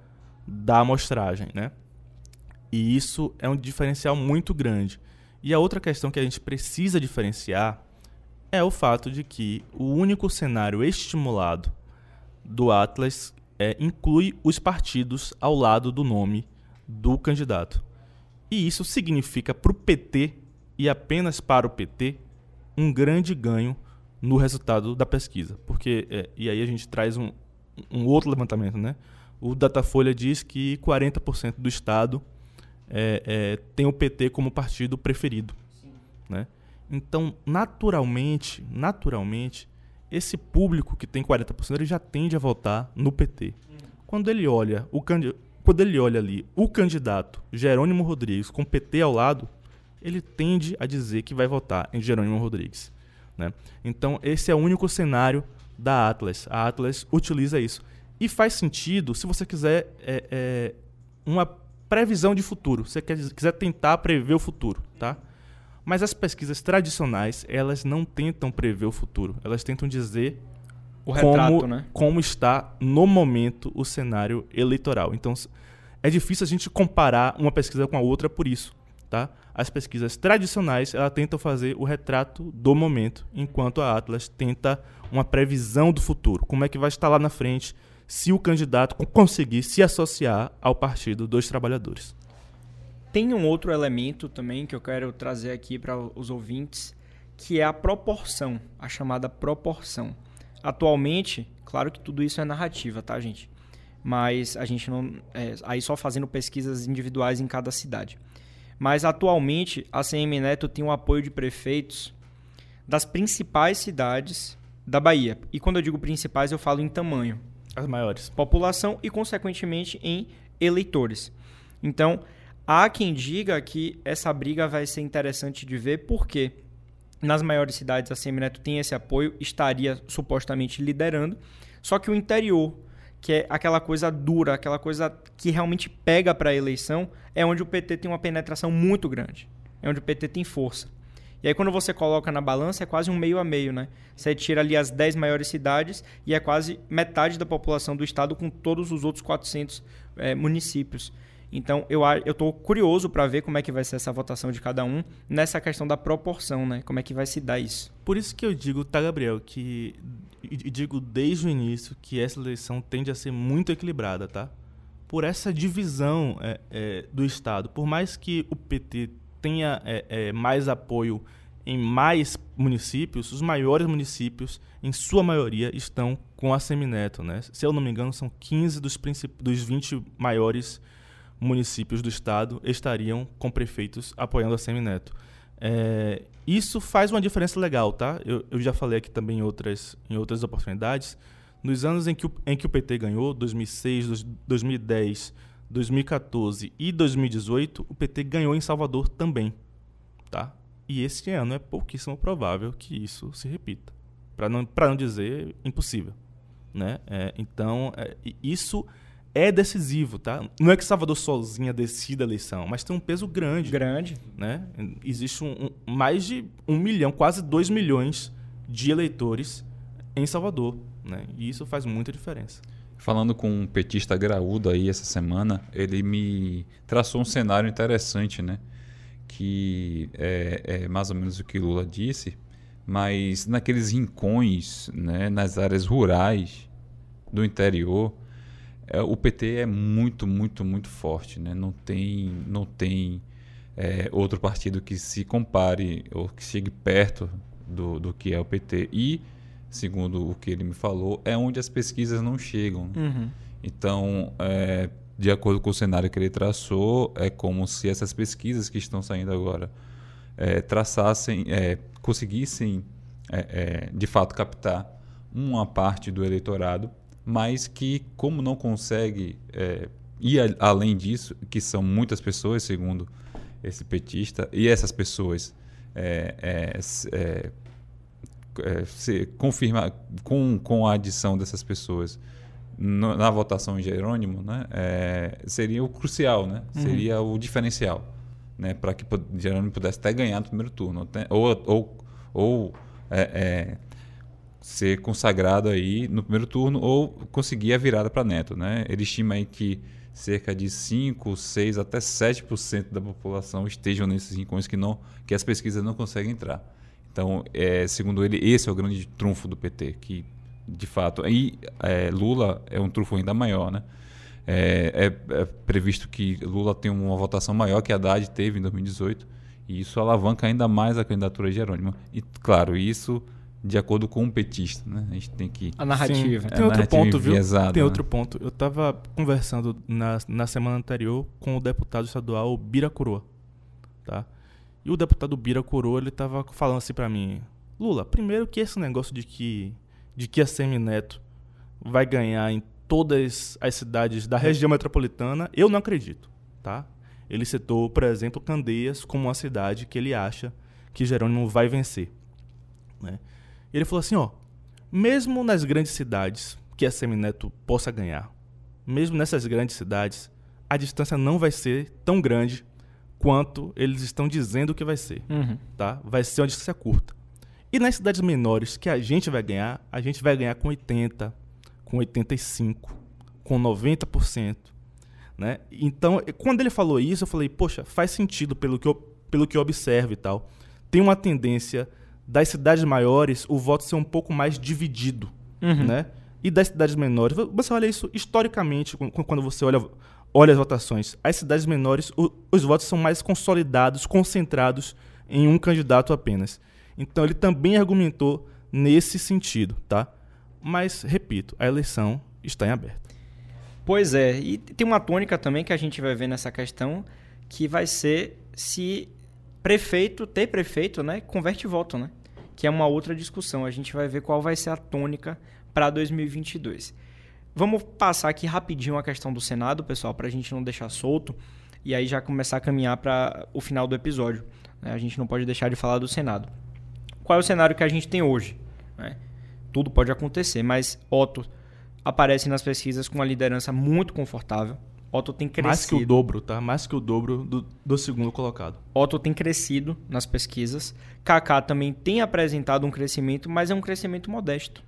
da amostragem, né? E isso é um diferencial muito grande. E a outra questão que a gente precisa diferenciar é o fato de que o único cenário estimulado do Atlas é, inclui os partidos ao lado do nome do candidato. E isso significa para o PT e apenas para o PT um grande ganho no resultado da pesquisa. Porque, é, e aí a gente traz um, um outro levantamento, né? o Datafolha diz que 40% do Estado é, é, tem o PT como partido preferido. Né? Então, naturalmente, naturalmente, esse público que tem 40% ele já tende a votar no PT. Quando ele olha o quando ele olha ali o candidato Jerônimo Rodrigues com PT ao lado, ele tende a dizer que vai votar em Jerônimo Rodrigues. Né? Então, esse é o único cenário da Atlas. A Atlas utiliza isso. E faz sentido se você quiser é, é, uma previsão de futuro, se você quiser tentar prever o futuro, tá? Mas as pesquisas tradicionais, elas não tentam prever o futuro, elas tentam dizer o retrato, como, né? como está no momento o cenário eleitoral. Então, é difícil a gente comparar uma pesquisa com a outra por isso, tá? As pesquisas tradicionais, elas tentam fazer o retrato do momento, enquanto a Atlas tenta uma previsão do futuro. Como é que vai estar lá na frente? Se o candidato conseguir se associar ao Partido dos Trabalhadores. Tem um outro elemento também que eu quero trazer aqui para os ouvintes, que é a proporção, a chamada proporção. Atualmente, claro que tudo isso é narrativa, tá, gente? Mas a gente não. É, aí só fazendo pesquisas individuais em cada cidade. Mas atualmente a CM Neto tem o apoio de prefeitos das principais cidades da Bahia. E quando eu digo principais, eu falo em tamanho. As maiores. População e, consequentemente, em eleitores. Então, há quem diga que essa briga vai ser interessante de ver, porque nas maiores cidades a Semineto tem esse apoio, estaria supostamente liderando, só que o interior, que é aquela coisa dura, aquela coisa que realmente pega para a eleição, é onde o PT tem uma penetração muito grande, é onde o PT tem força. E aí quando você coloca na balança é quase um meio a meio, né? Você tira ali as 10 maiores cidades e é quase metade da população do estado com todos os outros 400 é, municípios. Então eu estou curioso para ver como é que vai ser essa votação de cada um nessa questão da proporção, né? Como é que vai se dar isso. Por isso que eu digo, tá, Gabriel, que digo desde o início que essa eleição tende a ser muito equilibrada, tá? Por essa divisão é, é, do Estado. Por mais que o PT tenha é, é, mais apoio em mais municípios, os maiores municípios, em sua maioria, estão com a Semineto. Né? Se eu não me engano, são 15 dos, dos 20 maiores municípios do estado estariam com prefeitos apoiando a Semineto. É, isso faz uma diferença legal, tá? Eu, eu, já falei aqui também em outras, em outras oportunidades. Nos anos em que, o, em que o PT ganhou, 2006, 2010, 2014 e 2018, o PT ganhou em Salvador também, tá? E este ano é pouquíssimo provável que isso se repita, para não para não dizer impossível, né? É, então é, isso é decisivo, tá? Não é que Salvador sozinha decida a eleição, mas tem um peso grande. Grande. Né? Existe um, um, mais de um milhão, quase dois milhões de eleitores em Salvador, né? E isso faz muita diferença. Falando com um petista graúdo aí essa semana, ele me traçou um cenário interessante, né? Que é, é mais ou menos o que Lula disse, mas naqueles rincões, né, nas áreas rurais do interior, é, o PT é muito, muito, muito forte. Né? Não tem, não tem é, outro partido que se compare ou que chegue perto do, do que é o PT. E, segundo o que ele me falou, é onde as pesquisas não chegam. Né? Uhum. Então, é, de acordo com o cenário que ele traçou, é como se essas pesquisas que estão saindo agora é, traçassem, é, conseguissem é, é, de fato captar uma parte do eleitorado, mas que, como não consegue é, ir a, além disso, que são muitas pessoas, segundo esse petista, e essas pessoas é, se confirma com, com a adição dessas pessoas no, na votação em Jerônimo, né, é, seria o crucial, né? Uhum. Seria o diferencial, né? Para que Jerônimo pudesse até ganhar no primeiro turno, ou, ou, ou é, é, ser consagrado aí no primeiro turno, ou conseguir a virada para Neto, né? Ele estima aí que cerca de 5, 6 até 7% da população estejam nesses rincões que não que as pesquisas não conseguem entrar. Então, é, segundo ele, esse é o grande trunfo do PT, que de fato. E é, Lula é um trunfo ainda maior, né? É, é, é, previsto que Lula tenha uma votação maior que a Haddad teve em 2018 e isso alavanca ainda mais a candidatura de Jerônimo. E, claro, isso de acordo com um petista, né? A gente tem que... A narrativa. Sim, tem é, outro ponto, viu? Tem né? outro ponto. Eu estava conversando na, na semana anterior com o deputado estadual Bira Coroa, tá? E o deputado Bira Coroa, ele estava falando assim para mim, Lula, primeiro que esse negócio de que de que a Semineto vai ganhar em todas as cidades da região metropolitana, eu não acredito, tá? Ele citou, por exemplo, Candeias como uma cidade que ele acha que Jerônimo vai vencer. Né? Ele falou assim, ó, mesmo nas grandes cidades que a Semineto possa ganhar, mesmo nessas grandes cidades, a distância não vai ser tão grande quanto eles estão dizendo que vai ser, uhum. tá? Vai ser uma distância curta. E nas cidades menores que a gente vai ganhar, a gente vai ganhar com 80, com 85, com 90%. Né? Então, quando ele falou isso, eu falei, poxa, faz sentido pelo que eu, pelo que eu observo e tal. Tem uma tendência das cidades maiores o voto ser um pouco mais dividido, uhum. né? E das cidades menores, você olha isso historicamente, quando você olha, olha as votações. As cidades menores, o, os votos são mais consolidados, concentrados em um candidato apenas. Então ele também argumentou nesse sentido, tá? Mas, repito, a eleição está em aberto. Pois é, e tem uma tônica também que a gente vai ver nessa questão, que vai ser se prefeito, ter prefeito, né, converte voto, né? Que é uma outra discussão. A gente vai ver qual vai ser a tônica para 2022. Vamos passar aqui rapidinho a questão do Senado, pessoal, para a gente não deixar solto e aí já começar a caminhar para o final do episódio. Né? A gente não pode deixar de falar do Senado qual é o cenário que a gente tem hoje. Né? Tudo pode acontecer, mas Otto aparece nas pesquisas com uma liderança muito confortável. Otto tem crescido. Mais que o dobro, tá? Mais que o dobro do, do segundo colocado. Otto tem crescido nas pesquisas. Kaká também tem apresentado um crescimento, mas é um crescimento modesto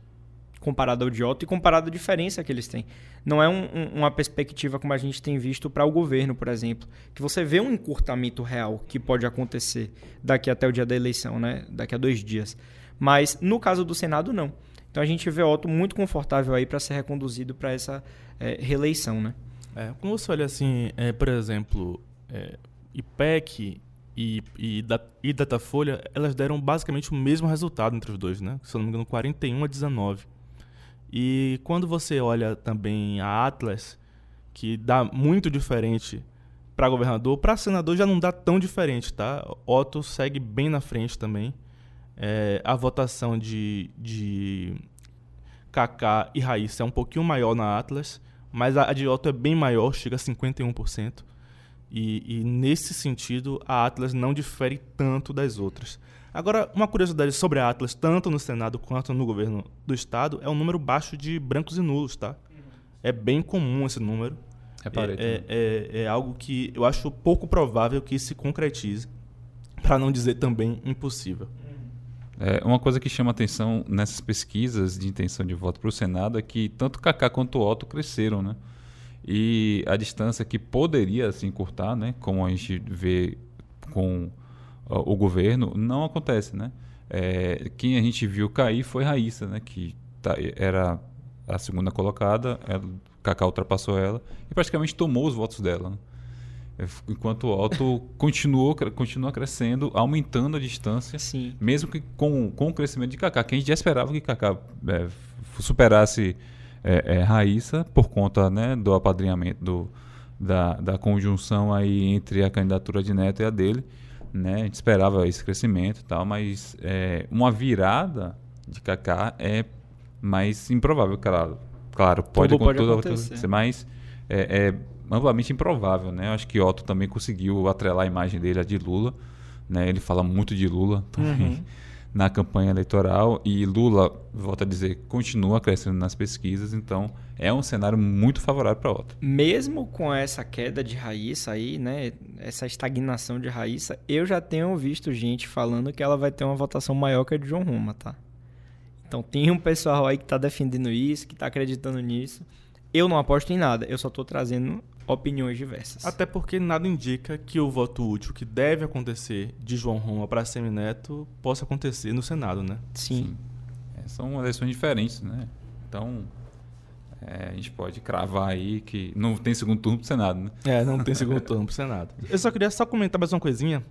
comparado ao de Otto e comparado à diferença que eles têm. Não é um, um, uma perspectiva como a gente tem visto para o governo, por exemplo, que você vê um encurtamento real que pode acontecer daqui até o dia da eleição, né? daqui a dois dias. Mas no caso do Senado, não. Então a gente vê Otto muito confortável aí para ser reconduzido para essa é, reeleição. Né? É, quando você olha assim, é, por exemplo, é, IPEC e, e, e Datafolha, elas deram basicamente o mesmo resultado entre os dois, né? Se eu não me engano, 41 a 19. E quando você olha também a Atlas, que dá muito diferente para governador, para senador já não dá tão diferente, tá? Otto segue bem na frente também. É, a votação de, de Kaká e Raíssa é um pouquinho maior na Atlas, mas a de Otto é bem maior, chega a 51%. E, e nesse sentido, a Atlas não difere tanto das outras. Agora, uma curiosidade sobre a Atlas, tanto no Senado quanto no governo do Estado, é um número baixo de brancos e nulos, tá? É bem comum esse número. Reparei. É, é, é, é algo que eu acho pouco provável que se concretize, para não dizer também impossível. É, uma coisa que chama atenção nessas pesquisas de intenção de voto para o Senado é que tanto Kaká quanto Otto cresceram, né? E a distância que poderia se encurtar, né? Como a gente vê com o governo, não acontece, né? É, quem a gente viu cair foi Raíssa, né? Que tá, era a segunda colocada, ela, Kaká ultrapassou ela e praticamente tomou os votos dela. né? Enquanto o Otto continuou, continua crescendo, aumentando a distância, Sim. mesmo que com, com o crescimento de Kaká, que a gente já esperava que Kaká é, superasse é, é, Raíssa por conta né, do apadrinhamento, do, da, da conjunção aí entre a candidatura de Neto e a dele. Né? A gente esperava esse crescimento e tal, mas é, uma virada de Kaká é mais improvável, claro. Claro, pode, Tudo pode tudo acontecer. mas é, é amplamente improvável, né? Eu acho que Otto também conseguiu atrelar a imagem dele à de Lula, né? Ele fala muito de Lula também Uhum. na campanha eleitoral e Lula, volto a dizer, continua crescendo nas pesquisas, então é um cenário muito favorável para Otto. Mesmo com essa queda de Raíssa aí, né? Essa estagnação de Raíssa, eu já tenho visto gente falando que ela vai ter uma votação maior que a de João Roma, tá? Então tem um pessoal aí que tá defendendo isso, que tá acreditando nisso. Eu não aposto em nada, eu só tô trazendo opiniões diversas. Até porque nada indica que o voto útil que deve acontecer de João Roma para Semineto possa acontecer no Senado, né? Sim. É, são eleições diferentes, né? Então é, a gente pode cravar aí que não tem segundo turno pro Senado, né? É, não tem segundo turno pro Senado. Eu só queria só comentar mais uma coisinha.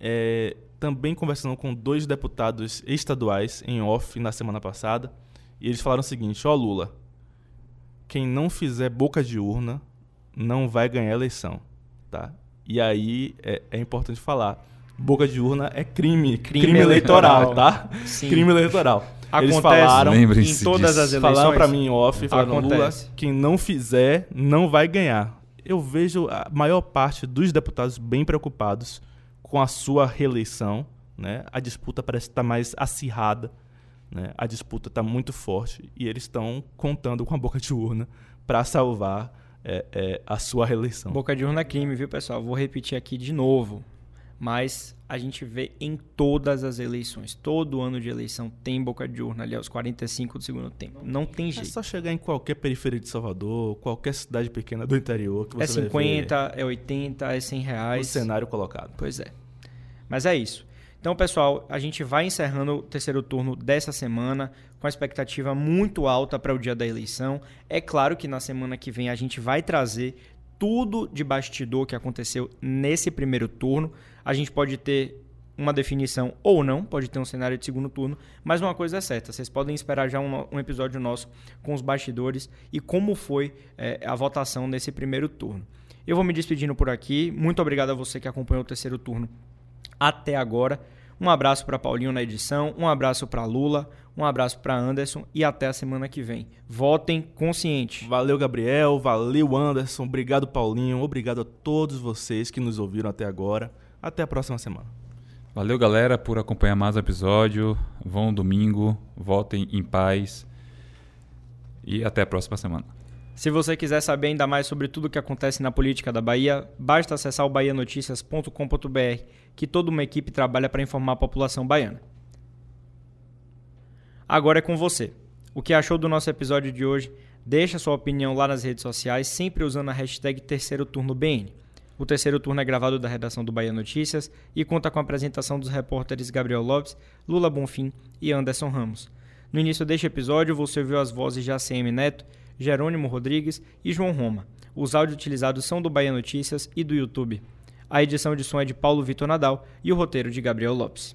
É, também conversando com dois deputados estaduais em off na semana passada, e eles falaram o seguinte: ó, Lula, quem não fizer boca de urna não vai ganhar a eleição, tá? E aí é, é importante falar. Boca de urna é crime, crime, Crime eleitoral, eleitoral. tá? Sim. Crime eleitoral. Eles Acontece falaram, Lembrem-se em todas disso. as eleições. Falaram pra mim em off, falaram, Lula, quem não fizer, não vai ganhar. Eu vejo a maior parte dos deputados bem preocupados com a sua reeleição, né? A disputa parece estar mais acirrada, né? A disputa está muito forte e eles estão contando com a boca de urna para salvar é, é, a sua reeleição. Boca de urna é crime, viu, pessoal? Vou repetir aqui de novo. Mas a gente vê em todas as eleições. Todo ano de eleição tem boca de urna ali aos 45 do segundo tempo. Não tem É jeito. só chegar em qualquer periferia de Salvador, qualquer cidade pequena do interior que É você vai 50, é 80, é 100 ver o reais. cenário colocado. Pois é. Mas é isso. Então, pessoal, a gente vai encerrando o terceiro turno dessa semana com a expectativa muito alta para o dia da eleição. É claro que na semana que vem a gente vai trazer tudo de bastidor que aconteceu nesse primeiro turno. A gente pode ter uma definição ou não, pode ter um cenário de segundo turno, mas uma coisa é certa, vocês podem esperar já um, um episódio nosso com os bastidores e como foi eh, a votação nesse primeiro turno. Eu vou me despedindo por aqui, muito obrigado a você que acompanhou o terceiro turno até agora. Um abraço para Paulinho na edição, um abraço para Lula, um abraço para Anderson e até a semana que vem. Votem consciente. Valeu, Gabriel. Valeu, Anderson. Obrigado, Paulinho. Obrigado a todos vocês que nos ouviram até agora. Até a próxima semana. Valeu, galera, por acompanhar mais o episódio. Vão domingo, votem em paz. E até a próxima semana. Se você quiser saber ainda mais sobre tudo o que acontece na política da Bahia, basta acessar o bahianoticias.com.br, que toda uma equipe trabalha para informar a população baiana. Agora é com você. O que achou do nosso episódio de hoje? Deixa sua opinião lá nas redes sociais, sempre usando a hashtag Terceiro Turno BN. O terceiro turno é gravado da redação do Bahia Notícias e conta com a apresentação dos repórteres Gabriel Lopes, Lula Bonfim e Anderson Ramos. No início deste episódio, você ouviu as vozes de ACM Neto, Jerônimo Rodrigues e João Roma. Os áudios utilizados são do Bahia Notícias e do YouTube. A edição de som é de Paulo Vitor Nadal e o roteiro de Gabriel Lopes.